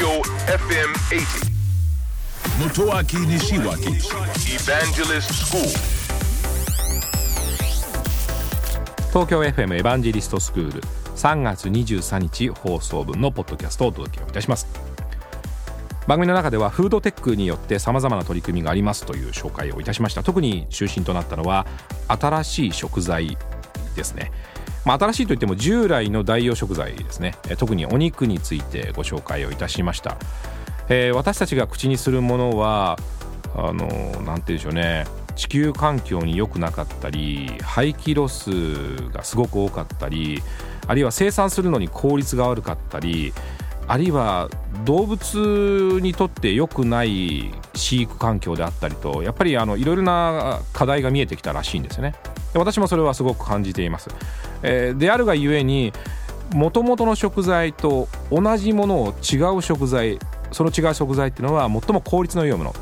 Tokyo FM 80. Motoaki Nishiwaki Evangelist School. 東京 FM エヴァンジェリストスクール3月23日放送分のポッドキャストをお届けをいたします番組の中ではフードテックによってさまざまな取り組みがありますという紹介をいたしました特に中心となったのは新しい食材ですねまあ、新しいといっても従来の代用食材ですね。特にお肉についてご紹介をいたしました、えー私たちが口にするものはあのなんて言うんでしょうね。地球環境に良くなかったり廃棄ロスがすごく多かったりあるいは生産するのに効率が悪かったりあるいは動物にとって良くない飼育環境であったりとやっぱりあのいろいろな課題が見えてきたらしいんですよね。私もそれはすごく感じています、えーであるがゆえにもともとの食材と同じものを違う食材その違う食材っていうのは最も効率の良いもの。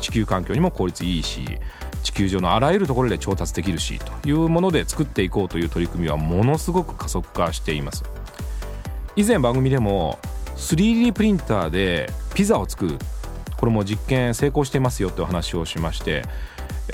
地球環境にも効率いいし地球上のあらゆるところで調達できるしというもので作っていこうという取り組みはものすごく加速化しています。以前番組でも 3D プリンターでピザを作るこれも実験成功していますよという話をしまして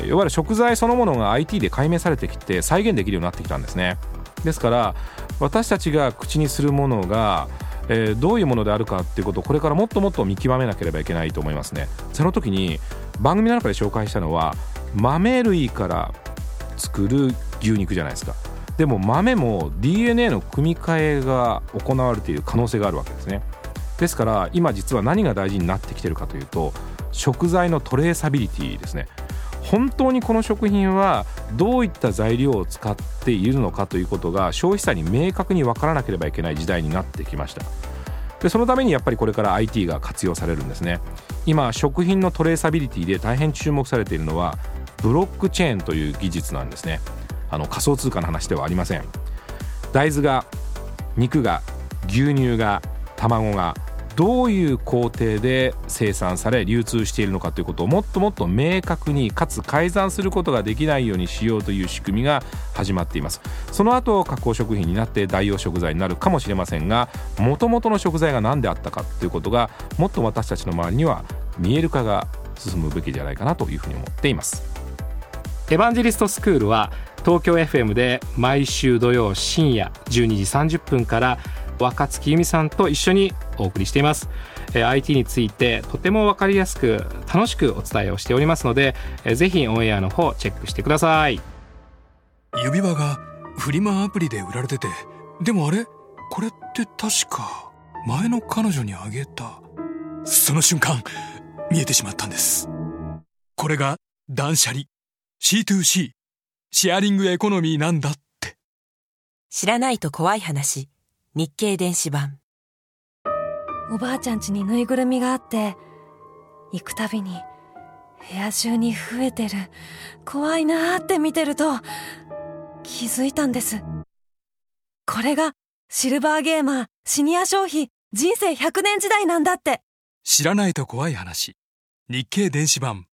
いわゆる食材そのものが IT で解明されてきて再現できるようになってきたんですね。ですから私たちが口にするものが、えーどういうものであるかっていうことをこれからもっともっと見極めなければいけないと思いますね。その時に番組の中で紹介したのは豆類から作る牛肉じゃないですか。でも豆も DNA の組み換えが行われている可能性があるわけですね。ですから今実は何が大事になってきてるかというと食材のトレーサビリティですね。本当にこの食品はどういった材料を使っているのかということが消費者に明確に分からなければいけない時代になってきました。でそのためにやっぱりこれから IT が活用されるんですね。今食品のトレーサビリティで大変注目されているのはブロックチェーンという技術なんですね。あの仮想通貨の話ではありません。大豆が肉が牛乳が卵がどういう工程で生産され流通しているのかということをもっともっと明確にかつ改ざんすることができないようにしようという仕組みが始まっています。その後加工食品になって代用食材になるかもしれませんがもともとの食材が何であったかということがもっと私たちの周りには見える化が進むべきじゃないかなというふうに思っています。エヴァンジェリストスクールは東京 FM で毎週土曜深夜12時30分から若月由美さんと一緒にお送りしています、えー IT についてとても分かりやすく楽しくお伝えをしておりますので、えーぜひオンエアの方チェックしてください。指輪がフリマアプリで売られててでもあれ？これって確か前の彼女にあげた。その瞬間見えてしまったんです。これが断捨離。C2C シェアリングエコノミーなんだって。知らないと怖い話。日経電子版おばあちゃん家にぬいぐるみがあって、行くたびに部屋中に増えてる。怖いなーって見てると、気づいたんです。これがシルバーゲーマー、シニア消費、人生100年時代なんだって。知らないと怖い話日経電子版